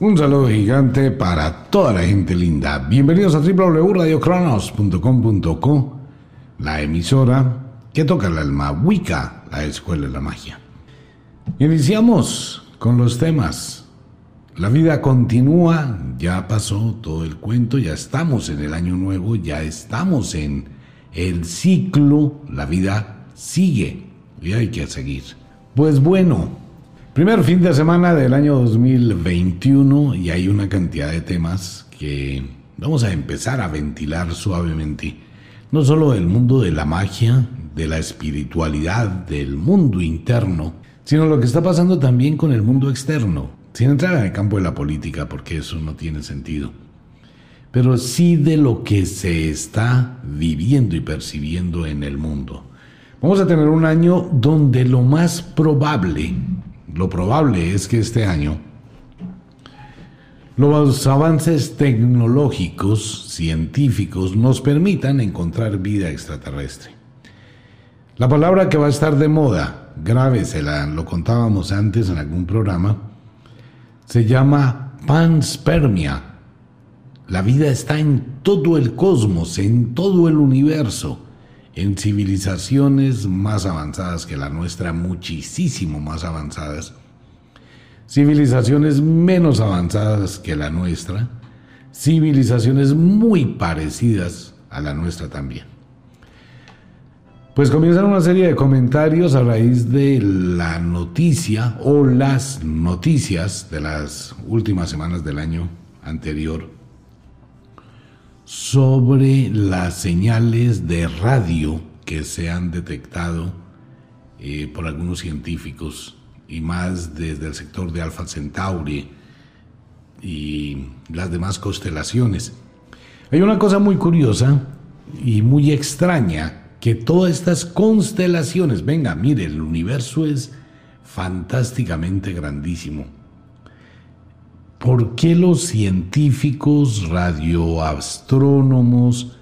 Un saludo gigante para toda la gente linda. Bienvenidos a www.radiocronos.com.co, la emisora que toca el alma Wicca, la escuela de la magia. Iniciamos con los temas. La vida continúa, ya pasó todo el cuento, ya estamos en el año nuevo, ya estamos en el ciclo, la vida sigue y hay que seguir. Pues bueno, primer fin de semana del año 2021 y hay una cantidad de temas que vamos a empezar a ventilar suavemente. No solo del mundo de la magia, de la espiritualidad, del mundo interno, sino lo que está pasando también con el mundo externo, sin entrar en el campo de la política, porque eso no tiene sentido, pero sí de lo que se está viviendo y percibiendo en el mundo. Vamos a tener un año donde lo más probable, lo probable es que este año los avances tecnológicos, científicos, nos permitan encontrar vida extraterrestre. La palabra que va a estar de moda, la lo contábamos antes en algún programa, se llama panspermia. La vida está en todo el cosmos, en todo el universo, en civilizaciones más avanzadas que la nuestra, muchísimo más avanzadas, civilizaciones menos avanzadas que la nuestra, civilizaciones muy parecidas a la nuestra también. Pues comienzan una serie de comentarios a raíz de la noticia o las noticias de las últimas semanas del año anterior sobre las señales de radio que se han detectado eh, por algunos científicos y más desde el sector de Alpha Centauri y las demás constelaciones. Hay una cosa muy curiosa y muy extraña que todas estas constelaciones, venga, mire, el universo es fantásticamente grandísimo. ¿Por qué los científicos radioastrónomos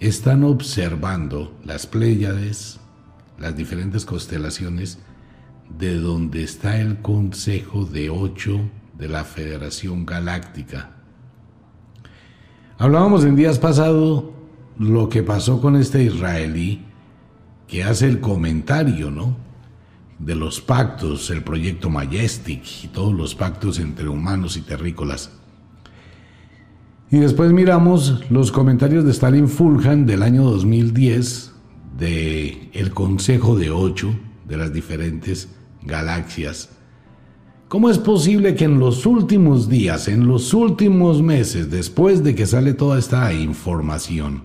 están observando las Pléyades, las diferentes constelaciones, de donde está el Consejo de Ocho de la Federación Galáctica? Hablábamos en días pasados lo que pasó con este israelí que hace el comentario, ¿no? De los pactos, el proyecto Majestic y todos los pactos entre humanos y terrícolas. Y después miramos los comentarios de Stalin Fulhan del año 2010 de el Consejo de Ocho de las diferentes galaxias. ¿Cómo es posible que en los últimos días, en los últimos meses, después de que sale toda esta información,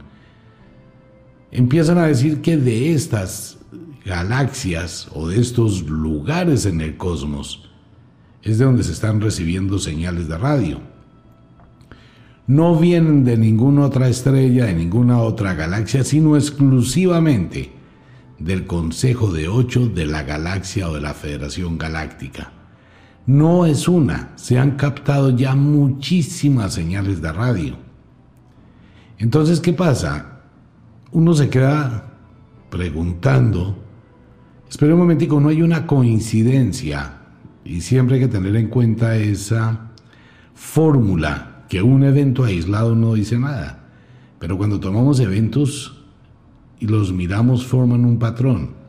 empiezan a decir que de estas galaxias o de estos lugares en el cosmos es de donde se están recibiendo señales de radio. No vienen de ninguna otra estrella, de ninguna otra galaxia, sino exclusivamente del Consejo de Ocho de la galaxia o de la Federación Galáctica. No es una, se han captado ya muchísimas señales de radio. Entonces, ¿qué pasa? uno se queda preguntando, espera un momentico, no hay una coincidencia y siempre hay que tener en cuenta esa fórmula que un evento aislado no dice nada, pero cuando tomamos eventos y los miramos forman un patrón.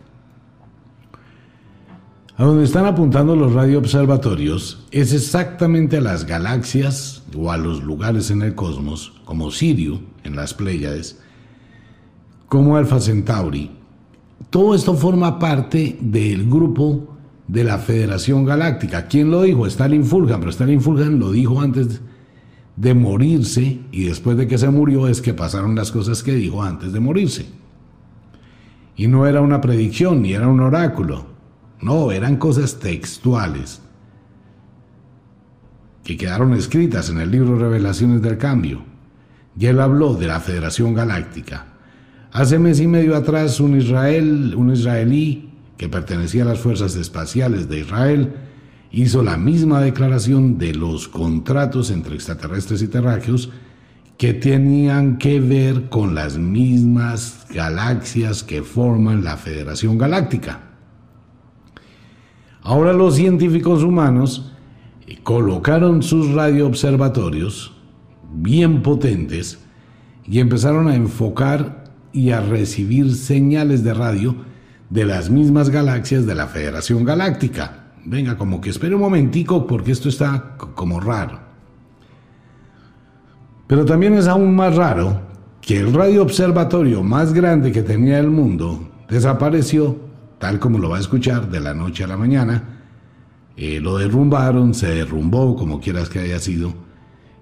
A donde están apuntando los radioobservatorios es exactamente a las galaxias o a los lugares en el cosmos, como Sirio en las Pléyades, como Alpha Centauri. Todo esto forma parte del grupo de la Federación Galáctica. ¿Quién lo dijo? Stalin Fulgan, pero Stalin Fulgan lo dijo antes de morirse y después de que se murió es que pasaron las cosas que dijo antes de morirse. Y no era una predicción ni era un oráculo. No, eran cosas textuales que quedaron escritas en el libro Revelaciones del Cambio. Y él habló de la Federación Galáctica. Hace mes y medio atrás, un, Israel, un israelí que pertenecía a las fuerzas espaciales de Israel hizo la misma declaración de los contratos entre extraterrestres y terráqueos que tenían que ver con las mismas galaxias que forman la Federación Galáctica. Ahora los científicos humanos colocaron sus radioobservatorios bien potentes y empezaron a enfocar y a recibir señales de radio de las mismas galaxias de la Federación Galáctica. Venga, como que espere un momentico porque esto está como raro. Pero también es aún más raro que el radioobservatorio más grande que tenía el mundo desapareció, tal como lo va a escuchar, de la noche a la mañana. Eh, lo derrumbaron, se derrumbó, como quieras que haya sido,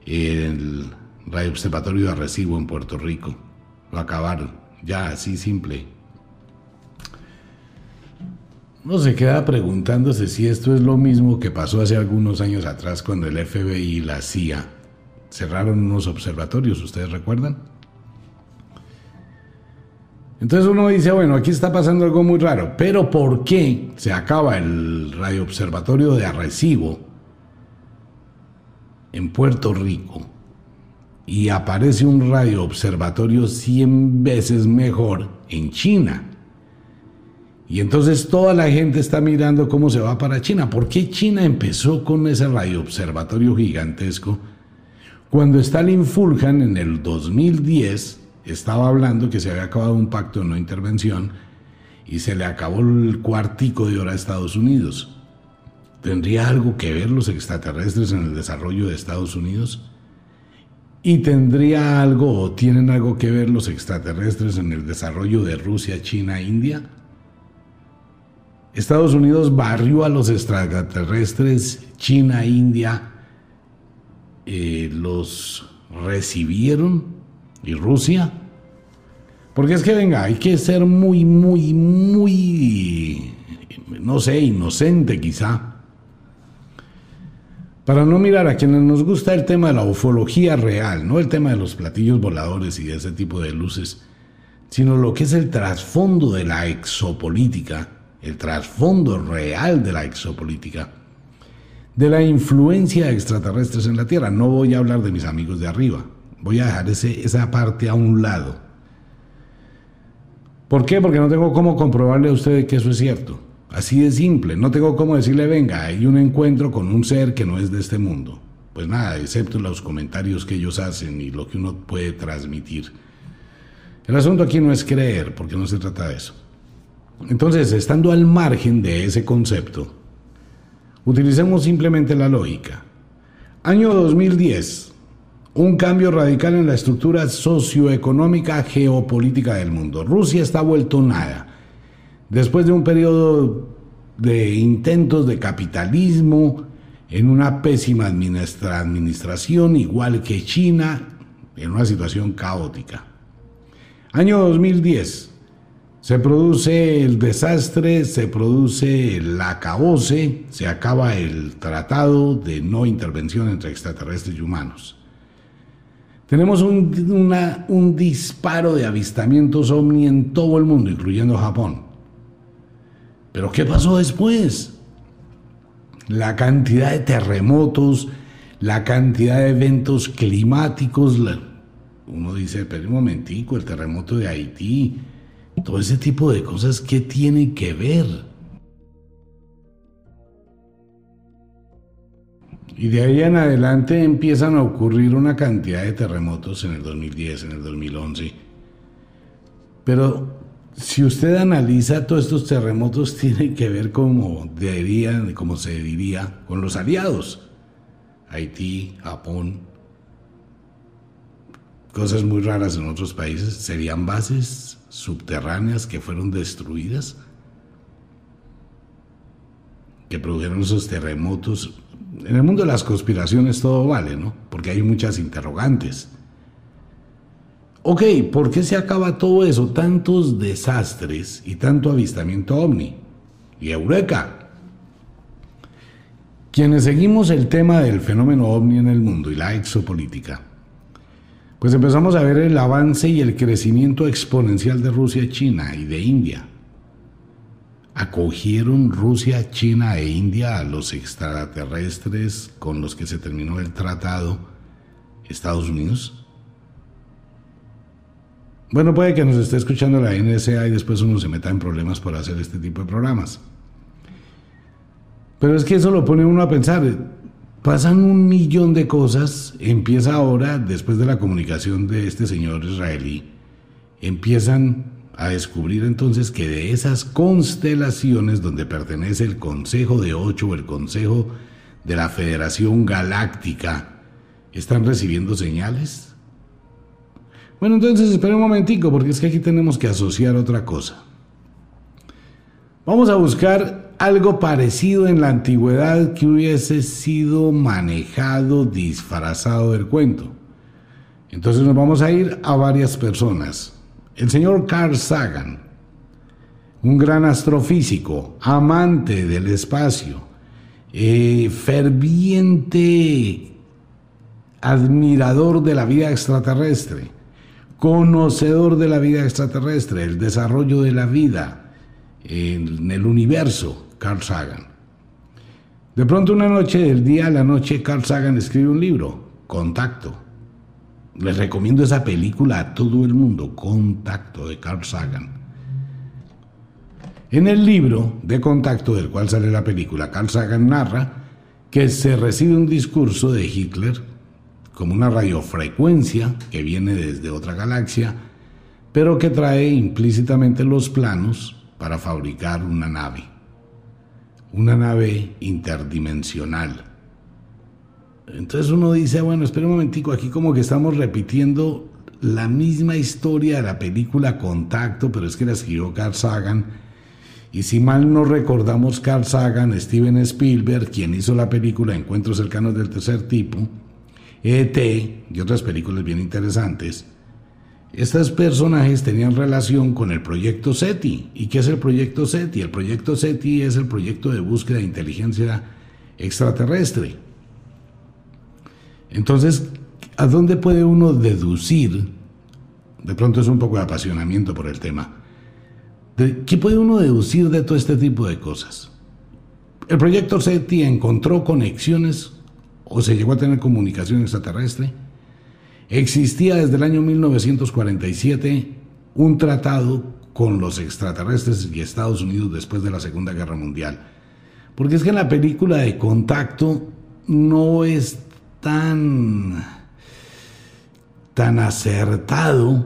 el radioobservatorio de Arrecibo en Puerto Rico. Lo acabaron, ya así simple. No se queda preguntándose si esto es lo mismo que pasó hace algunos años atrás cuando el FBI y la CIA cerraron unos observatorios, ¿ustedes recuerdan? Entonces uno dice, bueno, aquí está pasando algo muy raro, pero ¿por qué se acaba el radioobservatorio de Arrecibo en Puerto Rico y aparece un radioobservatorio 100 veces mejor en China? Y entonces toda la gente está mirando cómo se va para China. ¿Por qué China empezó con ese radioobservatorio gigantesco? Cuando Stalin Fulhan en el 2010 estaba hablando que se había acabado un pacto de no intervención y se le acabó el cuartico de hora a Estados Unidos. ¿Tendría algo que ver los extraterrestres en el desarrollo de Estados Unidos? ¿Y tendría algo o tienen algo que ver los extraterrestres en el desarrollo de Rusia, China, India? Estados Unidos barrió a los extraterrestres, China, India, eh, los recibieron y Rusia. Porque es que venga, hay que ser muy, muy, muy, no sé, inocente quizá, para no mirar a quienes nos gusta el tema de la ufología real, no el tema de los platillos voladores y de ese tipo de luces, sino lo que es el trasfondo de la exopolítica el trasfondo real de la exopolítica, de la influencia de extraterrestres en la Tierra. No voy a hablar de mis amigos de arriba, voy a dejar ese, esa parte a un lado. ¿Por qué? Porque no tengo cómo comprobarle a usted que eso es cierto. Así de simple, no tengo cómo decirle, venga, hay un encuentro con un ser que no es de este mundo. Pues nada, excepto los comentarios que ellos hacen y lo que uno puede transmitir. El asunto aquí no es creer, porque no se trata de eso. Entonces, estando al margen de ese concepto, utilicemos simplemente la lógica. Año 2010, un cambio radical en la estructura socioeconómica geopolítica del mundo. Rusia está vuelto nada. Después de un periodo de intentos de capitalismo, en una pésima administración, igual que China, en una situación caótica. Año 2010, se produce el desastre, se produce la caose, se acaba el tratado de no intervención entre extraterrestres y humanos. Tenemos un, un disparo de avistamientos ovni en todo el mundo, incluyendo Japón. Pero ¿qué pasó después? La cantidad de terremotos, la cantidad de eventos climáticos. Uno dice, pero un momentico, el terremoto de Haití, todo ese tipo de cosas, ¿qué tiene que ver? Y de ahí en adelante empiezan a ocurrir una cantidad de terremotos en el 2010, en el 2011. Pero si usted analiza todos estos terremotos, tienen que ver como, como se diría con los aliados. Haití, Japón, cosas muy raras en otros países, serían bases subterráneas que fueron destruidas, que produjeron esos terremotos. En el mundo de las conspiraciones todo vale, ¿no? Porque hay muchas interrogantes. Ok, ¿por qué se acaba todo eso? Tantos desastres y tanto avistamiento ovni. Y Eureka. Quienes seguimos el tema del fenómeno ovni en el mundo y la exopolítica, pues empezamos a ver el avance y el crecimiento exponencial de Rusia, China y de India. ¿Acogieron Rusia, China e India a los extraterrestres con los que se terminó el tratado Estados Unidos? Bueno, puede que nos esté escuchando la NSA y después uno se meta en problemas por hacer este tipo de programas. Pero es que eso lo pone uno a pensar. Pasan un millón de cosas, empieza ahora, después de la comunicación de este señor israelí, empiezan a descubrir entonces que de esas constelaciones donde pertenece el Consejo de Ocho o el Consejo de la Federación Galáctica, están recibiendo señales. Bueno, entonces espera un momentico, porque es que aquí tenemos que asociar otra cosa. Vamos a buscar algo parecido en la antigüedad que hubiese sido manejado, disfrazado del cuento. Entonces nos vamos a ir a varias personas. El señor Carl Sagan, un gran astrofísico, amante del espacio, eh, ferviente admirador de la vida extraterrestre, conocedor de la vida extraterrestre, el desarrollo de la vida en el universo, Carl Sagan. De pronto una noche, del día a la noche, Carl Sagan escribe un libro, Contacto. Les recomiendo esa película a todo el mundo, Contacto, de Carl Sagan. En el libro de Contacto, del cual sale la película, Carl Sagan narra que se recibe un discurso de Hitler como una radiofrecuencia que viene desde otra galaxia, pero que trae implícitamente los planos para fabricar una nave una nave interdimensional. Entonces uno dice, bueno, espera un momentico, aquí como que estamos repitiendo la misma historia de la película Contacto, pero es que la escribió Carl Sagan. Y si mal no recordamos, Carl Sagan, Steven Spielberg, quien hizo la película Encuentros cercanos del tercer tipo, ET y otras películas bien interesantes, estos personajes tenían relación con el proyecto SETI. ¿Y qué es el proyecto SETI? El proyecto SETI es el proyecto de búsqueda de inteligencia extraterrestre. Entonces, ¿a dónde puede uno deducir? De pronto es un poco de apasionamiento por el tema. ¿Qué puede uno deducir de todo este tipo de cosas? El proyecto SETI encontró conexiones o se llegó a tener comunicación extraterrestre Existía desde el año 1947 un tratado con los extraterrestres y Estados Unidos después de la Segunda Guerra Mundial. Porque es que en la película de contacto no es tan, tan acertado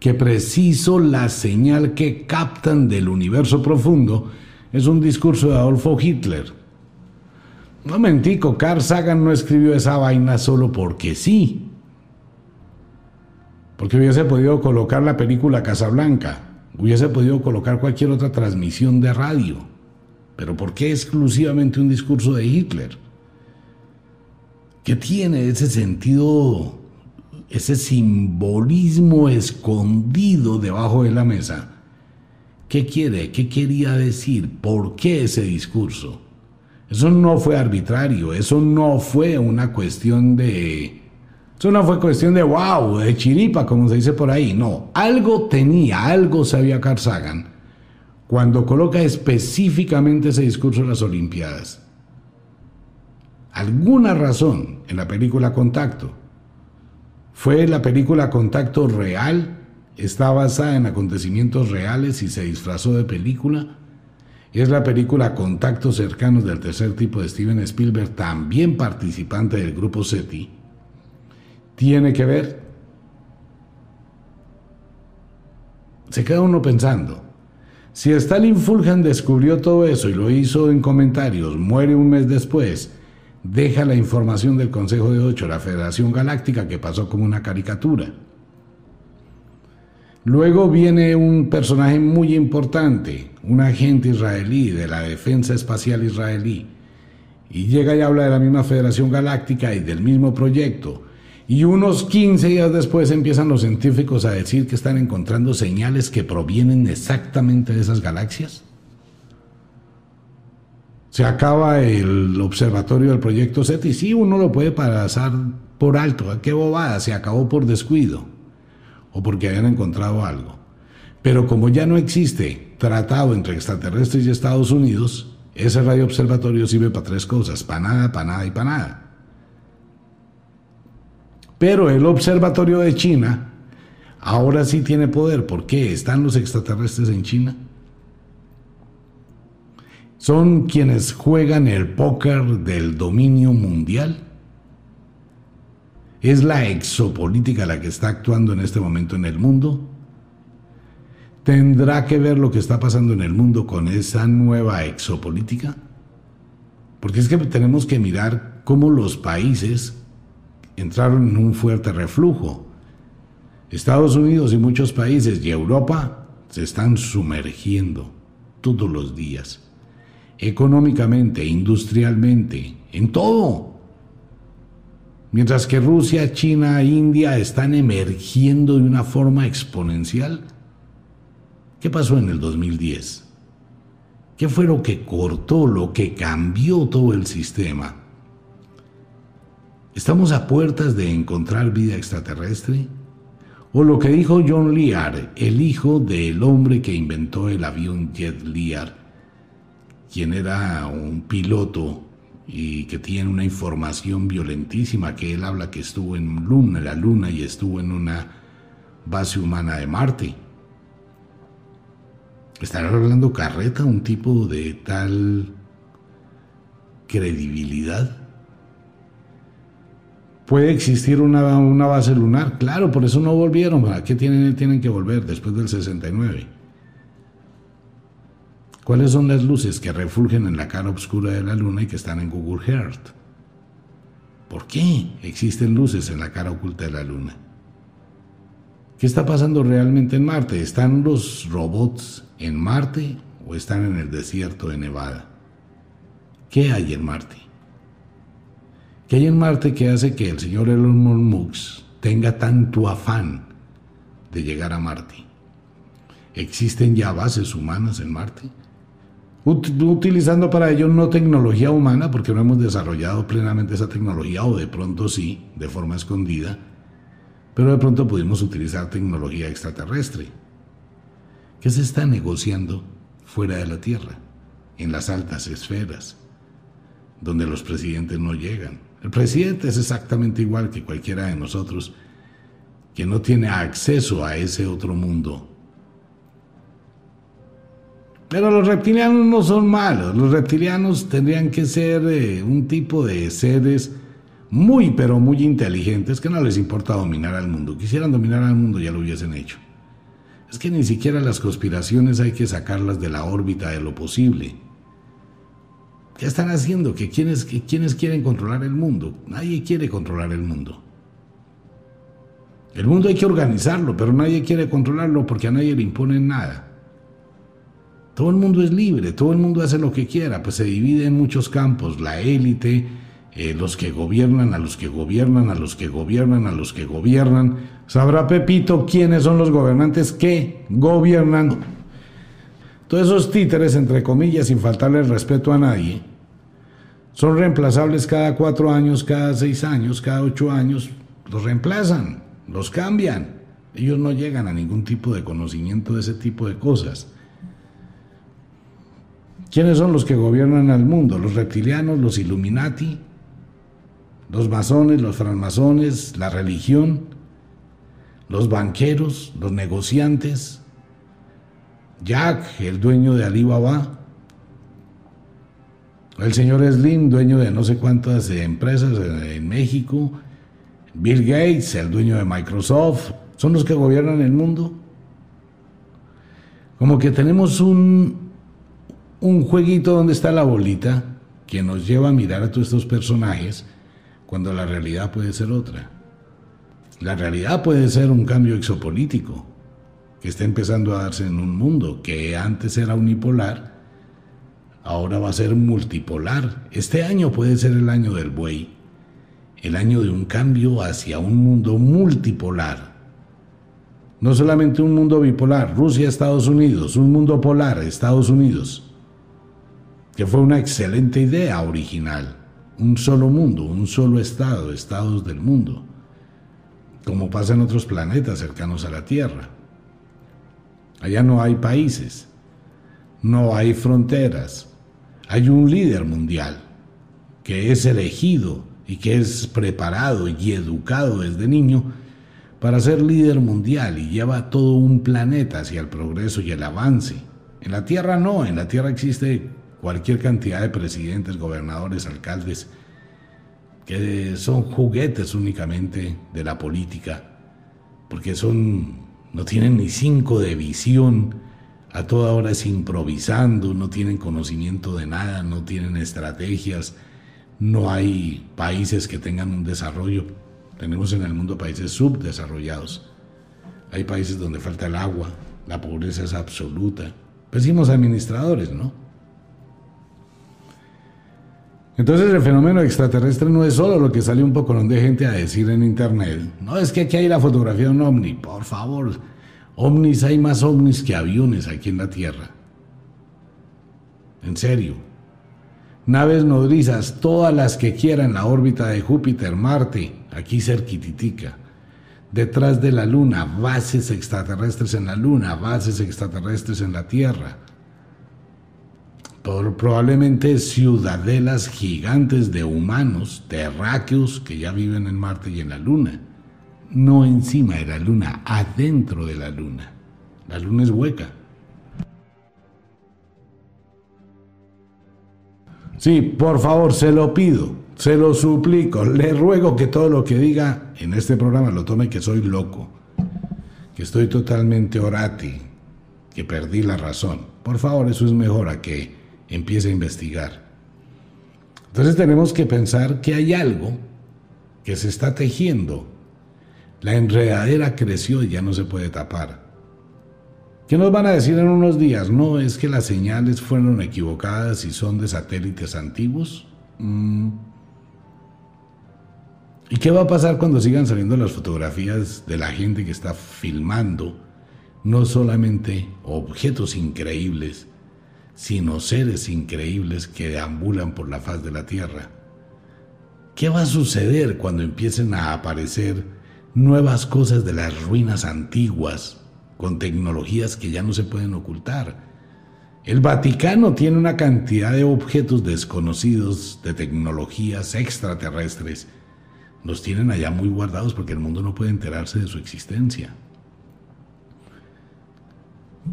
que preciso la señal que captan del universo profundo es un discurso de Adolfo Hitler Momentico, Carl Sagan no escribió esa vaina solo porque sí. Porque hubiese podido colocar la película Casablanca, hubiese podido colocar cualquier otra transmisión de radio. Pero ¿por qué exclusivamente un discurso de Hitler? ¿Qué tiene ese sentido, ese simbolismo escondido debajo de la mesa? ¿Qué quiere? ¿Qué quería decir? ¿Por qué ese discurso? Eso no fue arbitrario, eso no fue una cuestión de... Eso no fue cuestión de wow, de chiripa, como se dice por ahí. No, algo tenía, algo sabía Carl cuando coloca específicamente ese discurso en las Olimpiadas. Alguna razón en la película Contacto. Fue la película Contacto real, está basada en acontecimientos reales y se disfrazó de película es la película Contactos cercanos del tercer tipo de Steven Spielberg, también participante del grupo SETI. Tiene que ver. Se queda uno pensando. Si Stalin Fulhan descubrió todo eso y lo hizo en comentarios, muere un mes después, deja la información del Consejo de Ocho, la Federación Galáctica, que pasó como una caricatura. Luego viene un personaje muy importante, un agente israelí de la Defensa Espacial Israelí, y llega y habla de la misma Federación Galáctica y del mismo proyecto. Y unos 15 días después empiezan los científicos a decir que están encontrando señales que provienen exactamente de esas galaxias. Se acaba el observatorio del proyecto SETI. Sí, uno lo puede pasar por alto. Qué bobada, se acabó por descuido o porque hayan encontrado algo. Pero como ya no existe tratado entre extraterrestres y Estados Unidos, ese radio observatorio sirve para tres cosas, para nada, para nada y para nada. Pero el observatorio de China ahora sí tiene poder. ¿Por qué? ¿Están los extraterrestres en China? son quienes juegan el póker del dominio mundial. ¿Es la exopolítica la que está actuando en este momento en el mundo? ¿Tendrá que ver lo que está pasando en el mundo con esa nueva exopolítica? Porque es que tenemos que mirar cómo los países entraron en un fuerte reflujo. Estados Unidos y muchos países y Europa se están sumergiendo todos los días, económicamente, industrialmente, en todo. Mientras que Rusia, China, India están emergiendo de una forma exponencial. ¿Qué pasó en el 2010? ¿Qué fue lo que cortó, lo que cambió todo el sistema? ¿Estamos a puertas de encontrar vida extraterrestre? O lo que dijo John Lear, el hijo del hombre que inventó el avión Jet Lear, quien era un piloto y que tiene una información violentísima, que él habla que estuvo en luna, la luna y estuvo en una base humana de Marte. ¿Estará hablando carreta un tipo de tal credibilidad? ¿Puede existir una, una, base lunar? Claro, por eso no volvieron. ¿A qué tienen, tienen que volver después del 69? ¿Cuáles son las luces que refulgen en la cara oscura de la luna y que están en Google Earth? ¿Por qué existen luces en la cara oculta de la luna? ¿Qué está pasando realmente en Marte? ¿Están los robots en Marte o están en el desierto de Nevada? ¿Qué hay en Marte? ¿Qué hay en Marte que hace que el señor Elon Musk tenga tanto afán de llegar a Marte? ¿Existen ya bases humanas en Marte? Utilizando para ello no tecnología humana, porque no hemos desarrollado plenamente esa tecnología, o de pronto sí, de forma escondida, pero de pronto pudimos utilizar tecnología extraterrestre. ¿Qué se está negociando fuera de la Tierra, en las altas esferas, donde los presidentes no llegan? El presidente es exactamente igual que cualquiera de nosotros que no tiene acceso a ese otro mundo. Pero los reptilianos no son malos, los reptilianos tendrían que ser eh, un tipo de seres muy pero muy inteligentes que no les importa dominar al mundo. Quisieran dominar al mundo ya lo hubiesen hecho. Es que ni siquiera las conspiraciones hay que sacarlas de la órbita de lo posible. ¿Qué están haciendo? ¿Que quiénes, quieren controlar el mundo? Nadie quiere controlar el mundo. El mundo hay que organizarlo, pero nadie quiere controlarlo porque a nadie le imponen nada. Todo el mundo es libre, todo el mundo hace lo que quiera, pues se divide en muchos campos, la élite, eh, los que gobiernan, a los que gobiernan, a los que gobiernan, a los que gobiernan. Sabrá Pepito quiénes son los gobernantes que gobiernan. Todos esos títeres, entre comillas, sin faltarle el respeto a nadie, son reemplazables cada cuatro años, cada seis años, cada ocho años. Los reemplazan, los cambian. Ellos no llegan a ningún tipo de conocimiento de ese tipo de cosas. ¿Quiénes son los que gobiernan al mundo? Los reptilianos, los Illuminati, los masones, los francmasones, la religión, los banqueros, los negociantes, Jack, el dueño de Alibaba, el señor Slim, dueño de no sé cuántas empresas en México. Bill Gates, el dueño de Microsoft. ¿Son los que gobiernan el mundo? Como que tenemos un, un jueguito donde está la bolita que nos lleva a mirar a todos estos personajes cuando la realidad puede ser otra. La realidad puede ser un cambio exopolítico que está empezando a darse en un mundo que antes era unipolar ahora va a ser multipolar. Este año puede ser el año del buey, el año de un cambio hacia un mundo multipolar. No solamente un mundo bipolar, Rusia, Estados Unidos, un mundo polar, Estados Unidos, que fue una excelente idea original. Un solo mundo, un solo estado, estados del mundo, como pasa en otros planetas cercanos a la Tierra. Allá no hay países, no hay fronteras, hay un líder mundial que es elegido y que es preparado y educado desde niño para ser líder mundial y lleva todo un planeta hacia el progreso y el avance. En la Tierra no, en la Tierra existe cualquier cantidad de presidentes, gobernadores, alcaldes, que son juguetes únicamente de la política, porque son, no tienen ni cinco de visión, a toda hora es improvisando, no tienen conocimiento de nada, no tienen estrategias, no hay países que tengan un desarrollo. Tenemos en el mundo países subdesarrollados. Hay países donde falta el agua, la pobreza es absoluta. Pésimos administradores, ¿no? Entonces el fenómeno extraterrestre no es solo lo que sale un poco de gente a decir en internet. No es que aquí hay la fotografía de un ovni, por favor. Ovnis hay más ovnis que aviones aquí en la Tierra. En serio. Naves nodrizas, todas las que quieran, la órbita de Júpiter, Marte, aquí cerquititica detrás de la Luna, bases extraterrestres en la Luna, bases extraterrestres en la Tierra. Probablemente ciudadelas gigantes de humanos, terráqueos, que ya viven en Marte y en la Luna. No encima de la Luna, adentro de la Luna. La Luna es hueca. Sí, por favor, se lo pido. Se lo suplico, le ruego que todo lo que diga en este programa lo tome que soy loco, que estoy totalmente orati, que perdí la razón. Por favor, eso es mejor a que empiece a investigar. Entonces tenemos que pensar que hay algo que se está tejiendo. La enredadera creció y ya no se puede tapar. ¿Qué nos van a decir en unos días? No, es que las señales fueron equivocadas y son de satélites antiguos. Mm, ¿Y qué va a pasar cuando sigan saliendo las fotografías de la gente que está filmando no solamente objetos increíbles, sino seres increíbles que deambulan por la faz de la Tierra? ¿Qué va a suceder cuando empiecen a aparecer nuevas cosas de las ruinas antiguas con tecnologías que ya no se pueden ocultar? El Vaticano tiene una cantidad de objetos desconocidos, de tecnologías extraterrestres, los tienen allá muy guardados porque el mundo no puede enterarse de su existencia.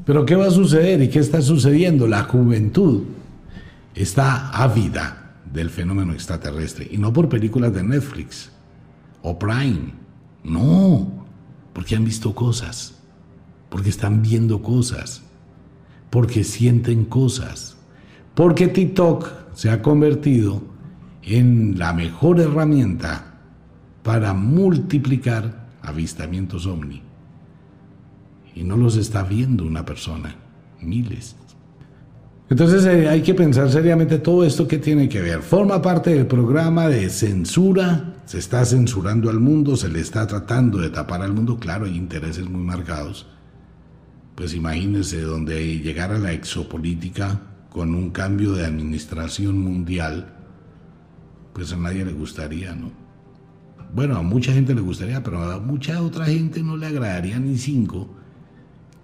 Pero ¿qué va a suceder y qué está sucediendo? La juventud está ávida del fenómeno extraterrestre y no por películas de Netflix o Prime. No, porque han visto cosas, porque están viendo cosas, porque sienten cosas, porque TikTok se ha convertido en la mejor herramienta para multiplicar avistamientos ovni. Y no los está viendo una persona, miles. Entonces eh, hay que pensar seriamente todo esto que tiene que ver. Forma parte del programa de censura, se está censurando al mundo, se le está tratando de tapar al mundo, claro, hay intereses muy marcados. Pues imagínense donde llegara la exopolítica con un cambio de administración mundial, pues a nadie le gustaría, ¿no? bueno, a mucha gente le gustaría, pero a mucha otra gente no le agradaría ni cinco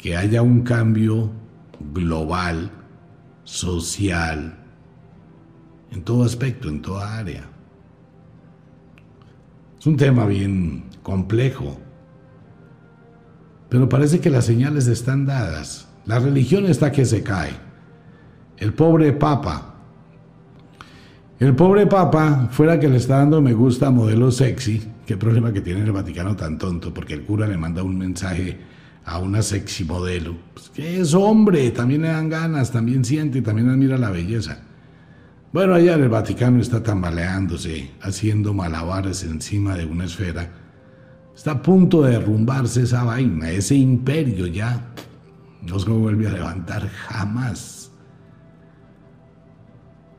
que haya un cambio global, social, en todo aspecto, en toda área. Es un tema bien complejo, pero parece que las señales están dadas. La religión está que se cae. El pobre Papa el pobre Papa, fuera que le está dando me gusta a modelo sexy, qué problema que tiene el Vaticano tan tonto, porque el cura le manda un mensaje a una sexy modelo. Pues que es hombre, también le dan ganas, también siente, también admira la belleza. Bueno, allá el Vaticano está tambaleándose, haciendo malabares encima de una esfera. Está a punto de derrumbarse esa vaina, ese imperio ya no se vuelve a levantar jamás.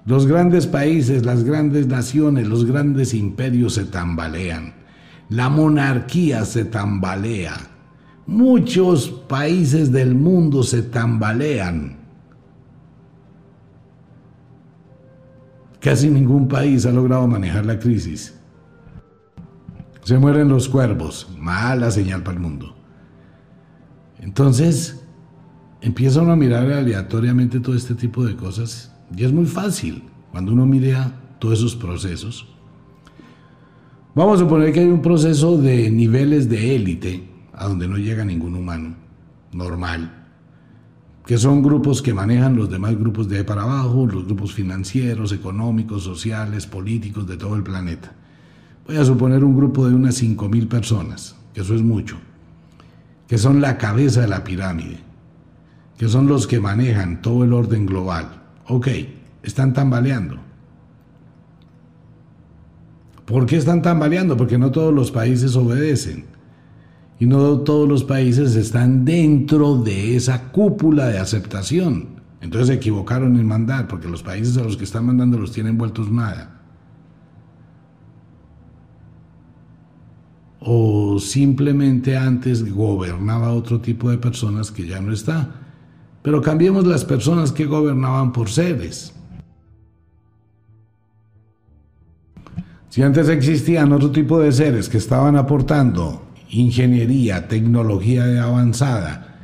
Los grandes países, las grandes naciones, los grandes imperios se tambalean. La monarquía se tambalea. Muchos países del mundo se tambalean. Casi ningún país ha logrado manejar la crisis. Se mueren los cuervos, mala señal para el mundo. Entonces, empieza uno a mirar aleatoriamente todo este tipo de cosas y es muy fácil cuando uno mira todos esos procesos. Vamos a suponer que hay un proceso de niveles de élite a donde no llega ningún humano normal. que son grupos que manejan los demás grupos de ahí para abajo, los grupos financieros, económicos, sociales, políticos de todo el planeta. Voy a suponer un grupo de unas 5.000 personas, que eso es mucho, que son la cabeza de la pirámide, que son los que manejan todo el orden global. Ok, están tambaleando. ¿Por qué están tambaleando? Porque no todos los países obedecen. Y no todos los países están dentro de esa cúpula de aceptación. Entonces se equivocaron en mandar, porque los países a los que están mandando los tienen vueltos nada. O simplemente antes gobernaba otro tipo de personas que ya no está. Pero cambiemos las personas que gobernaban por seres. Si antes existían otro tipo de seres que estaban aportando ingeniería, tecnología avanzada,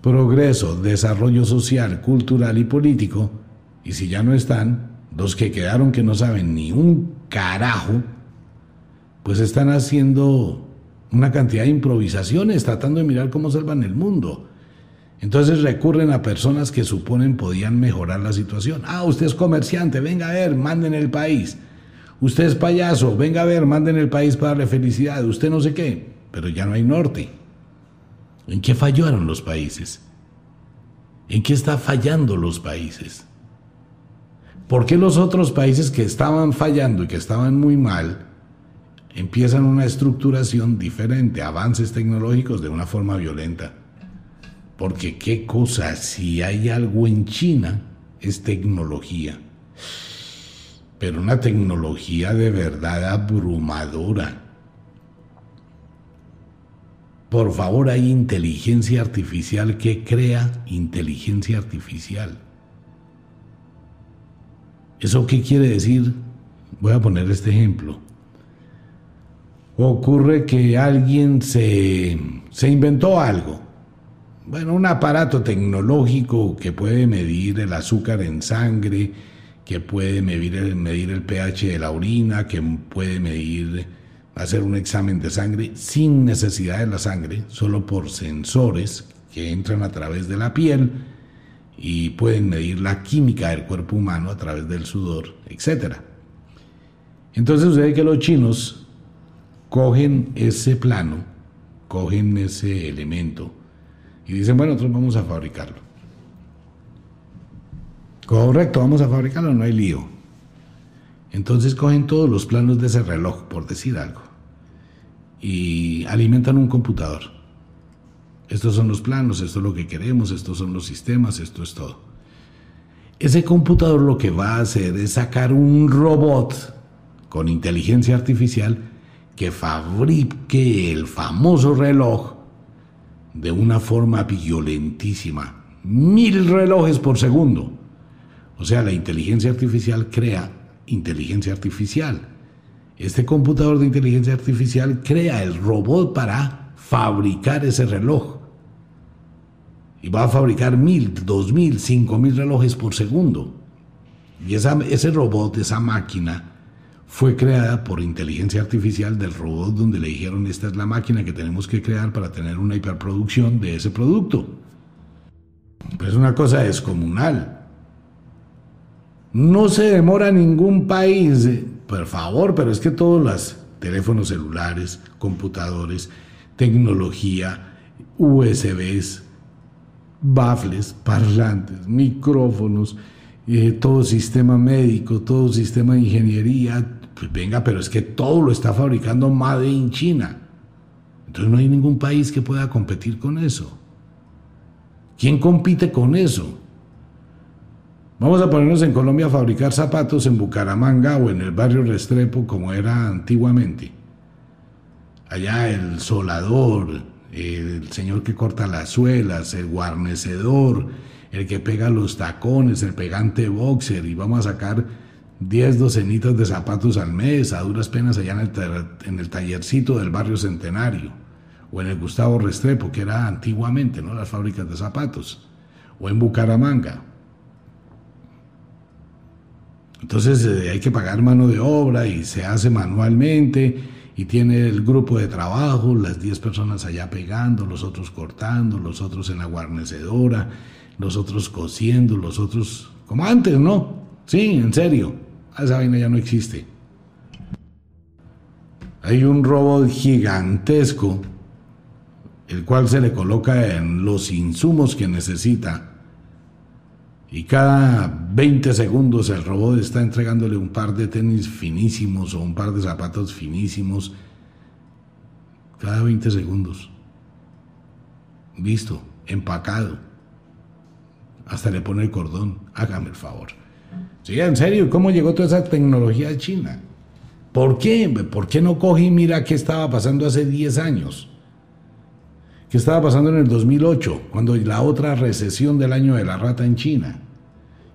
progreso, desarrollo social, cultural y político, y si ya no están, los que quedaron que no saben ni un carajo, pues están haciendo una cantidad de improvisaciones, tratando de mirar cómo salvan el mundo. Entonces recurren a personas que suponen podían mejorar la situación. Ah, usted es comerciante, venga a ver, manden el país. Usted es payaso, venga a ver, manden el país para darle felicidad. Usted no sé qué pero ya no hay norte. ¿En qué fallaron los países? ¿En qué está fallando los países? ¿Por qué los otros países que estaban fallando y que estaban muy mal empiezan una estructuración diferente, avances tecnológicos de una forma violenta? Porque qué cosa, si hay algo en China, es tecnología. Pero una tecnología de verdad abrumadora por favor, hay inteligencia artificial que crea inteligencia artificial. ¿Eso qué quiere decir? Voy a poner este ejemplo. Ocurre que alguien se, se inventó algo. Bueno, un aparato tecnológico que puede medir el azúcar en sangre, que puede medir el, medir el pH de la orina, que puede medir hacer un examen de sangre sin necesidad de la sangre, solo por sensores que entran a través de la piel y pueden medir la química del cuerpo humano a través del sudor, etc. Entonces sucede que los chinos cogen ese plano, cogen ese elemento y dicen, bueno, nosotros vamos a fabricarlo. Correcto, vamos a fabricarlo, no hay lío. Entonces cogen todos los planos de ese reloj, por decir algo, y alimentan un computador. Estos son los planos, esto es lo que queremos, estos son los sistemas, esto es todo. Ese computador lo que va a hacer es sacar un robot con inteligencia artificial que fabrique el famoso reloj de una forma violentísima. Mil relojes por segundo. O sea, la inteligencia artificial crea inteligencia artificial. Este computador de inteligencia artificial crea el robot para fabricar ese reloj. Y va a fabricar mil, dos mil, cinco mil relojes por segundo. Y ese robot, esa máquina, fue creada por inteligencia artificial del robot donde le dijeron esta es la máquina que tenemos que crear para tener una hiperproducción de ese producto. Pues es una cosa descomunal. No se demora ningún país, por favor, pero es que todos los teléfonos celulares, computadores, tecnología, USBs, baffles, parlantes, micrófonos, eh, todo sistema médico, todo sistema de ingeniería, pues venga, pero es que todo lo está fabricando Made in China. Entonces no hay ningún país que pueda competir con eso. ¿Quién compite con eso? Vamos a ponernos en Colombia a fabricar zapatos en Bucaramanga o en el barrio Restrepo como era antiguamente. Allá el solador, el señor que corta las suelas, el guarnecedor, el que pega los tacones, el pegante boxer y vamos a sacar 10 docenitas de zapatos al mes a duras penas allá en el, en el tallercito del barrio Centenario o en el Gustavo Restrepo que era antiguamente, ¿no? Las fábricas de zapatos o en Bucaramanga. Entonces eh, hay que pagar mano de obra y se hace manualmente y tiene el grupo de trabajo, las 10 personas allá pegando, los otros cortando, los otros en la guarnecedora, los otros cosiendo, los otros... Como antes, ¿no? Sí, en serio. Esa vaina ya no existe. Hay un robot gigantesco, el cual se le coloca en los insumos que necesita. Y cada 20 segundos el robot está entregándole un par de tenis finísimos o un par de zapatos finísimos. Cada 20 segundos. Listo, empacado. Hasta le pone el cordón. Hágame el favor. Sí, en serio, ¿cómo llegó toda esa tecnología de China? ¿Por qué? ¿Por qué no coge y mira qué estaba pasando hace 10 años? ¿Qué estaba pasando en el 2008, cuando la otra recesión del año de la rata en China?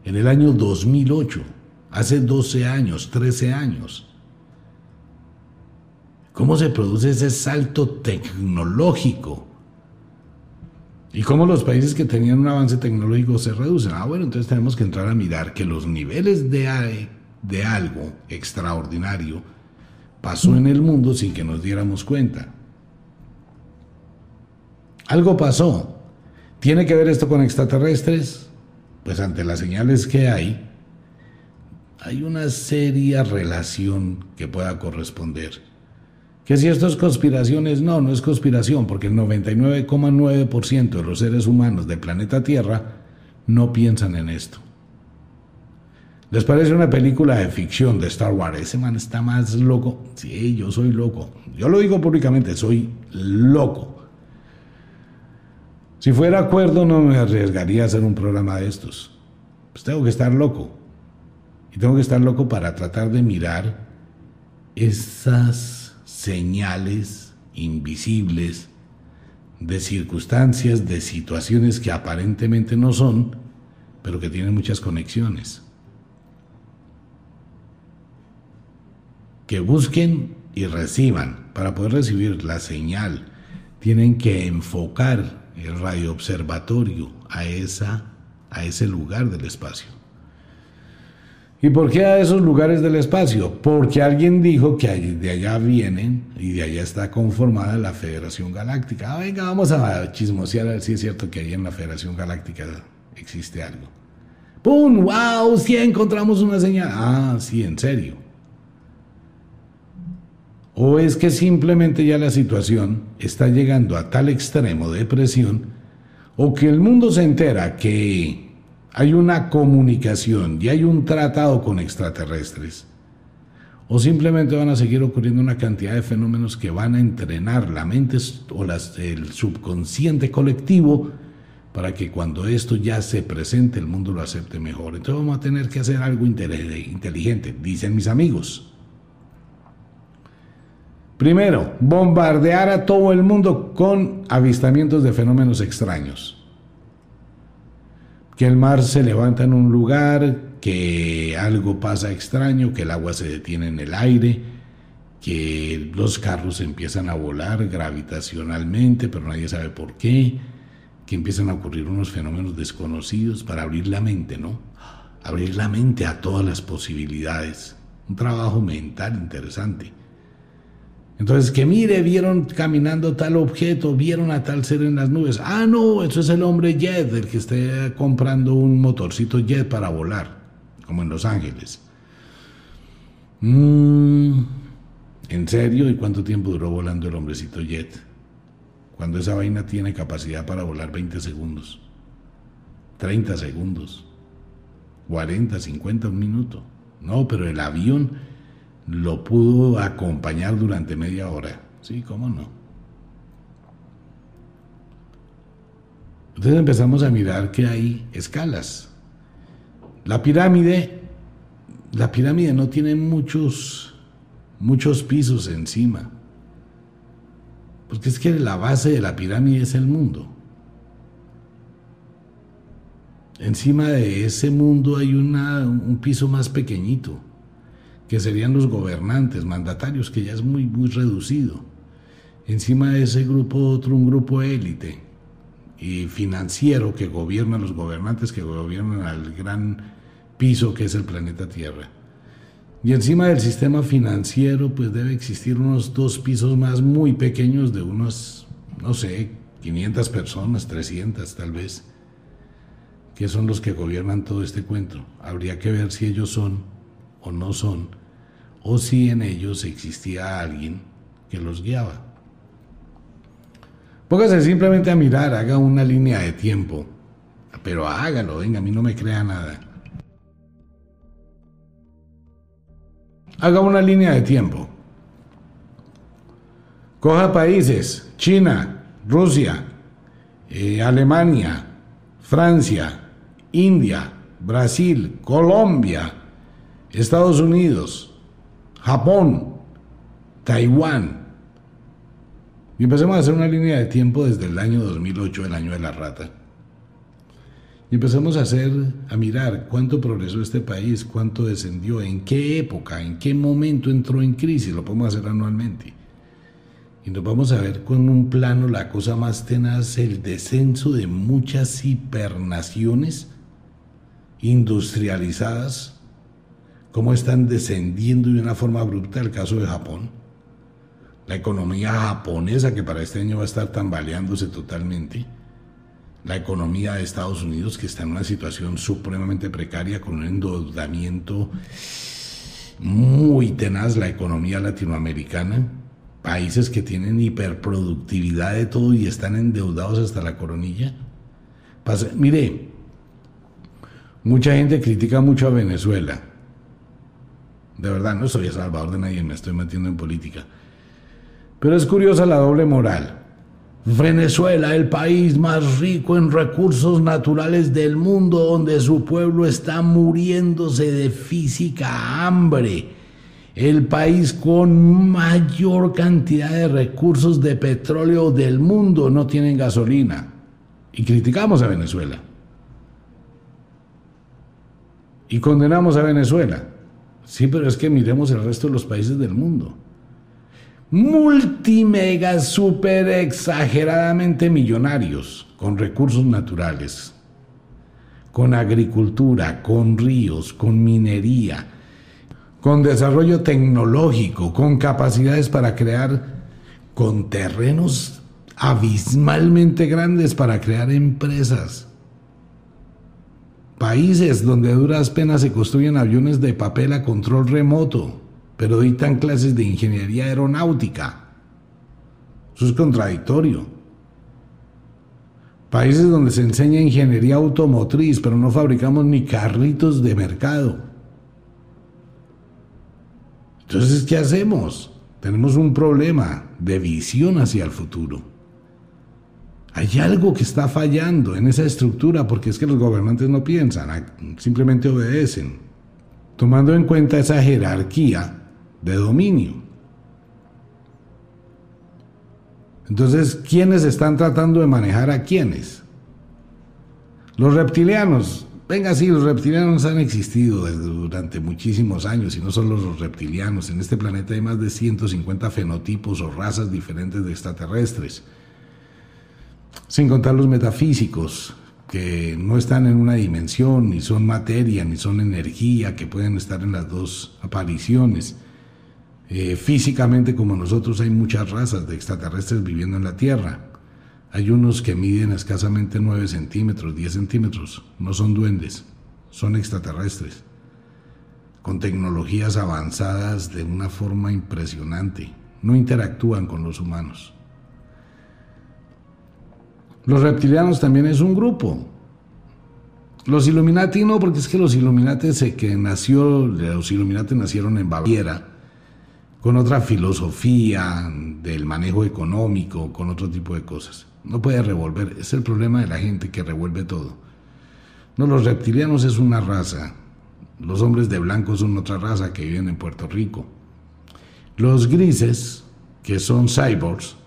En el año 2008, hace 12 años, 13 años. ¿Cómo se produce ese salto tecnológico? ¿Y cómo los países que tenían un avance tecnológico se reducen? Ah, bueno, entonces tenemos que entrar a mirar que los niveles de, de algo extraordinario pasó en el mundo sin que nos diéramos cuenta. Algo pasó. ¿Tiene que ver esto con extraterrestres? Pues ante las señales que hay, hay una seria relación que pueda corresponder. Que si esto es conspiraciones, no, no es conspiración, porque el 99,9% de los seres humanos del planeta Tierra no piensan en esto. ¿Les parece una película de ficción de Star Wars? Ese man está más loco. Sí, yo soy loco. Yo lo digo públicamente, soy loco. Si fuera acuerdo no me arriesgaría a hacer un programa de estos. Pues tengo que estar loco. Y tengo que estar loco para tratar de mirar esas señales invisibles de circunstancias, de situaciones que aparentemente no son, pero que tienen muchas conexiones. que busquen y reciban. Para poder recibir la señal, tienen que enfocar el radioobservatorio a, esa, a ese lugar del espacio. ¿Y por qué a esos lugares del espacio? Porque alguien dijo que de allá vienen y de allá está conformada la Federación Galáctica. Ah, venga, vamos a chismosear a ver si es cierto que ahí en la Federación Galáctica existe algo. ¡Pum! ¡Wow! Sí, encontramos una señal. Ah, sí, en serio. ¿O es que simplemente ya la situación está llegando a tal extremo de presión o que el mundo se entera que hay una comunicación y hay un tratado con extraterrestres? ¿O simplemente van a seguir ocurriendo una cantidad de fenómenos que van a entrenar la mente o el subconsciente colectivo para que cuando esto ya se presente el mundo lo acepte mejor? Entonces vamos a tener que hacer algo inteligente, dicen mis amigos. Primero, bombardear a todo el mundo con avistamientos de fenómenos extraños. Que el mar se levanta en un lugar, que algo pasa extraño, que el agua se detiene en el aire, que los carros empiezan a volar gravitacionalmente, pero nadie sabe por qué, que empiezan a ocurrir unos fenómenos desconocidos para abrir la mente, ¿no? Abrir la mente a todas las posibilidades. Un trabajo mental interesante. Entonces, que mire, vieron caminando tal objeto, vieron a tal ser en las nubes. Ah, no, eso es el hombre jet, el que esté comprando un motorcito jet para volar, como en Los Ángeles. Mm, ¿En serio? ¿Y cuánto tiempo duró volando el hombrecito jet? Cuando esa vaina tiene capacidad para volar 20 segundos, 30 segundos, 40, 50, un minuto. No, pero el avión lo pudo acompañar durante media hora. Sí, cómo no. Entonces empezamos a mirar que hay escalas. La pirámide, la pirámide no tiene muchos, muchos pisos encima. Porque es que la base de la pirámide es el mundo. Encima de ese mundo hay una, un piso más pequeñito que serían los gobernantes, mandatarios, que ya es muy, muy reducido. Encima de ese grupo otro, un grupo élite y financiero que gobierna a los gobernantes, que gobiernan al gran piso que es el planeta Tierra. Y encima del sistema financiero, pues debe existir unos dos pisos más muy pequeños de unos, no sé, 500 personas, 300 tal vez. que son los que gobiernan todo este cuento. Habría que ver si ellos son o no son, o si en ellos existía alguien que los guiaba. Póngase simplemente a mirar, haga una línea de tiempo, pero hágalo, venga, a mí no me crea nada. Haga una línea de tiempo. Coja países, China, Rusia, eh, Alemania, Francia, India, Brasil, Colombia, Estados Unidos, Japón, Taiwán. Y empecemos a hacer una línea de tiempo desde el año 2008, el año de la rata. Y empezamos a hacer, a mirar cuánto progresó este país, cuánto descendió, en qué época, en qué momento entró en crisis, lo podemos hacer anualmente. Y nos vamos a ver con un plano la cosa más tenaz, el descenso de muchas hipernaciones industrializadas, cómo están descendiendo de una forma abrupta el caso de Japón. La economía japonesa que para este año va a estar tambaleándose totalmente. La economía de Estados Unidos que está en una situación supremamente precaria con un endeudamiento muy tenaz. La economía latinoamericana. Países que tienen hiperproductividad de todo y están endeudados hasta la coronilla. mire, Mucha gente critica mucho a Venezuela. De verdad, no soy el salvador de nadie, me estoy metiendo en política. Pero es curiosa la doble moral. Venezuela, el país más rico en recursos naturales del mundo, donde su pueblo está muriéndose de física hambre. El país con mayor cantidad de recursos de petróleo del mundo no tiene gasolina. Y criticamos a Venezuela y condenamos a Venezuela. Sí, pero es que miremos el resto de los países del mundo. Multimega, super exageradamente millonarios, con recursos naturales, con agricultura, con ríos, con minería, con desarrollo tecnológico, con capacidades para crear, con terrenos abismalmente grandes para crear empresas Países donde a duras penas se construyen aviones de papel a control remoto, pero dictan clases de ingeniería aeronáutica. Eso es contradictorio. Países donde se enseña ingeniería automotriz, pero no fabricamos ni carritos de mercado. Entonces, ¿qué hacemos? Tenemos un problema de visión hacia el futuro. Hay algo que está fallando en esa estructura porque es que los gobernantes no piensan, simplemente obedecen, tomando en cuenta esa jerarquía de dominio. Entonces, ¿quiénes están tratando de manejar a quiénes? Los reptilianos. Venga, sí, los reptilianos han existido durante muchísimos años y no solo los reptilianos. En este planeta hay más de 150 fenotipos o razas diferentes de extraterrestres sin contar los metafísicos, que no están en una dimensión, ni son materia, ni son energía, que pueden estar en las dos apariciones. Eh, físicamente, como nosotros, hay muchas razas de extraterrestres viviendo en la Tierra. Hay unos que miden escasamente 9 centímetros, 10 centímetros. No son duendes, son extraterrestres. Con tecnologías avanzadas de una forma impresionante. No interactúan con los humanos. Los reptilianos también es un grupo. Los Illuminati no, porque es que los Illuminati se que nació, los Illuminati nacieron en Baviera con otra filosofía del manejo económico, con otro tipo de cosas. No puede revolver, es el problema de la gente que revuelve todo. No, los reptilianos es una raza, los hombres de blanco son otra raza que viven en Puerto Rico. Los grises, que son cyborgs,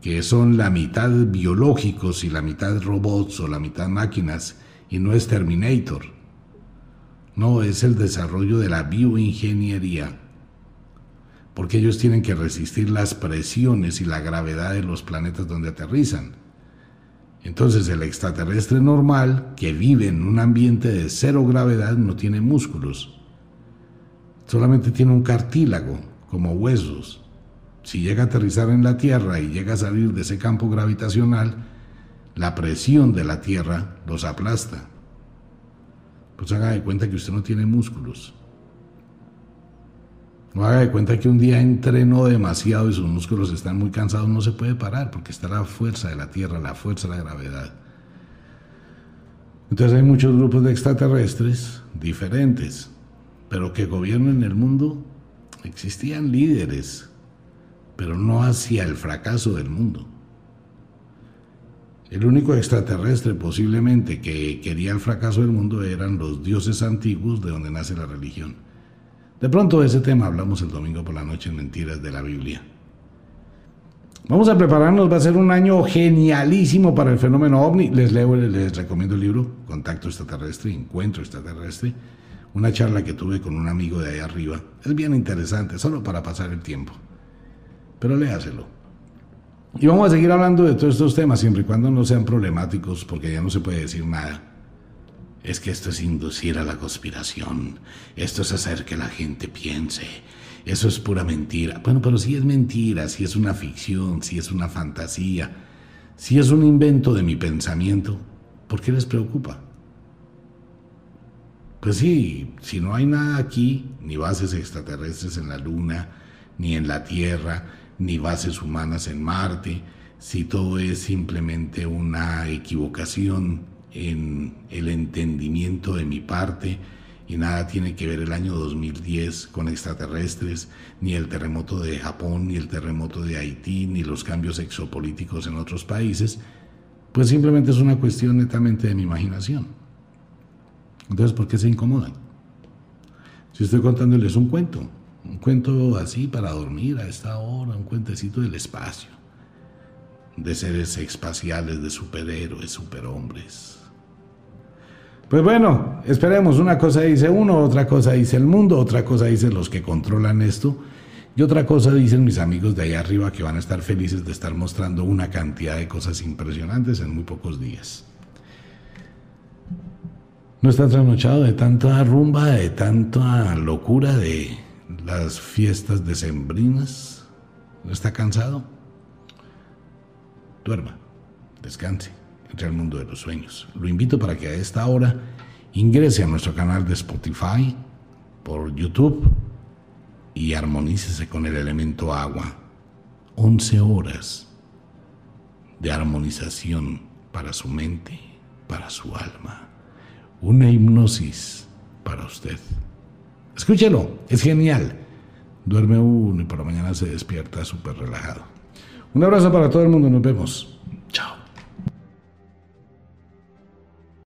que son la mitad biológicos y la mitad robots o la mitad máquinas, y no es Terminator. No, es el desarrollo de la bioingeniería, porque ellos tienen que resistir las presiones y la gravedad de los planetas donde aterrizan. Entonces el extraterrestre normal, que vive en un ambiente de cero gravedad, no tiene músculos, solamente tiene un cartílago, como huesos. Si llega a aterrizar en la Tierra y llega a salir de ese campo gravitacional, la presión de la Tierra los aplasta. Pues haga de cuenta que usted no tiene músculos. No haga de cuenta que un día entrenó demasiado y sus músculos están muy cansados, no se puede parar porque está la fuerza de la Tierra, la fuerza de la gravedad. Entonces hay muchos grupos de extraterrestres diferentes, pero que gobiernan el mundo. Existían líderes, pero no hacia el fracaso del mundo. El único extraterrestre posiblemente que quería el fracaso del mundo eran los dioses antiguos de donde nace la religión. De pronto de ese tema hablamos el domingo por la noche en Mentiras de la Biblia. Vamos a prepararnos, va a ser un año genialísimo para el fenómeno ovni. Les leo, les recomiendo el libro Contacto extraterrestre, Encuentro extraterrestre, una charla que tuve con un amigo de ahí arriba. Es bien interesante, solo para pasar el tiempo. Pero léaselo. Y vamos a seguir hablando de todos estos temas, siempre y cuando no sean problemáticos, porque ya no se puede decir nada. Es que esto es inducir a la conspiración, esto es hacer que la gente piense, eso es pura mentira. Bueno, pero si es mentira, si es una ficción, si es una fantasía, si es un invento de mi pensamiento, ¿por qué les preocupa? Pues sí, si no hay nada aquí, ni bases extraterrestres en la Luna, ni en la Tierra, ni bases humanas en Marte, si todo es simplemente una equivocación en el entendimiento de mi parte y nada tiene que ver el año 2010 con extraterrestres, ni el terremoto de Japón, ni el terremoto de Haití, ni los cambios exopolíticos en otros países, pues simplemente es una cuestión netamente de mi imaginación. Entonces, ¿por qué se incomodan? Si estoy contándoles un cuento, un cuento así para dormir a esta hora, un cuentecito del espacio, de seres espaciales, de superhéroes, superhombres. Pues bueno, esperemos, una cosa dice uno, otra cosa dice el mundo, otra cosa dicen los que controlan esto, y otra cosa dicen mis amigos de allá arriba que van a estar felices de estar mostrando una cantidad de cosas impresionantes en muy pocos días. No está trasnochado de tanta rumba, de tanta locura, de las fiestas decembrinas, ¿no está cansado? Duerma, descanse, entre al mundo de los sueños. Lo invito para que a esta hora ingrese a nuestro canal de Spotify, por YouTube y armonícese con el elemento agua. 11 horas de armonización para su mente, para su alma. Una hipnosis para usted. Escúchelo, es genial. Duerme uno y por la mañana se despierta súper relajado. Un abrazo para todo el mundo, nos vemos.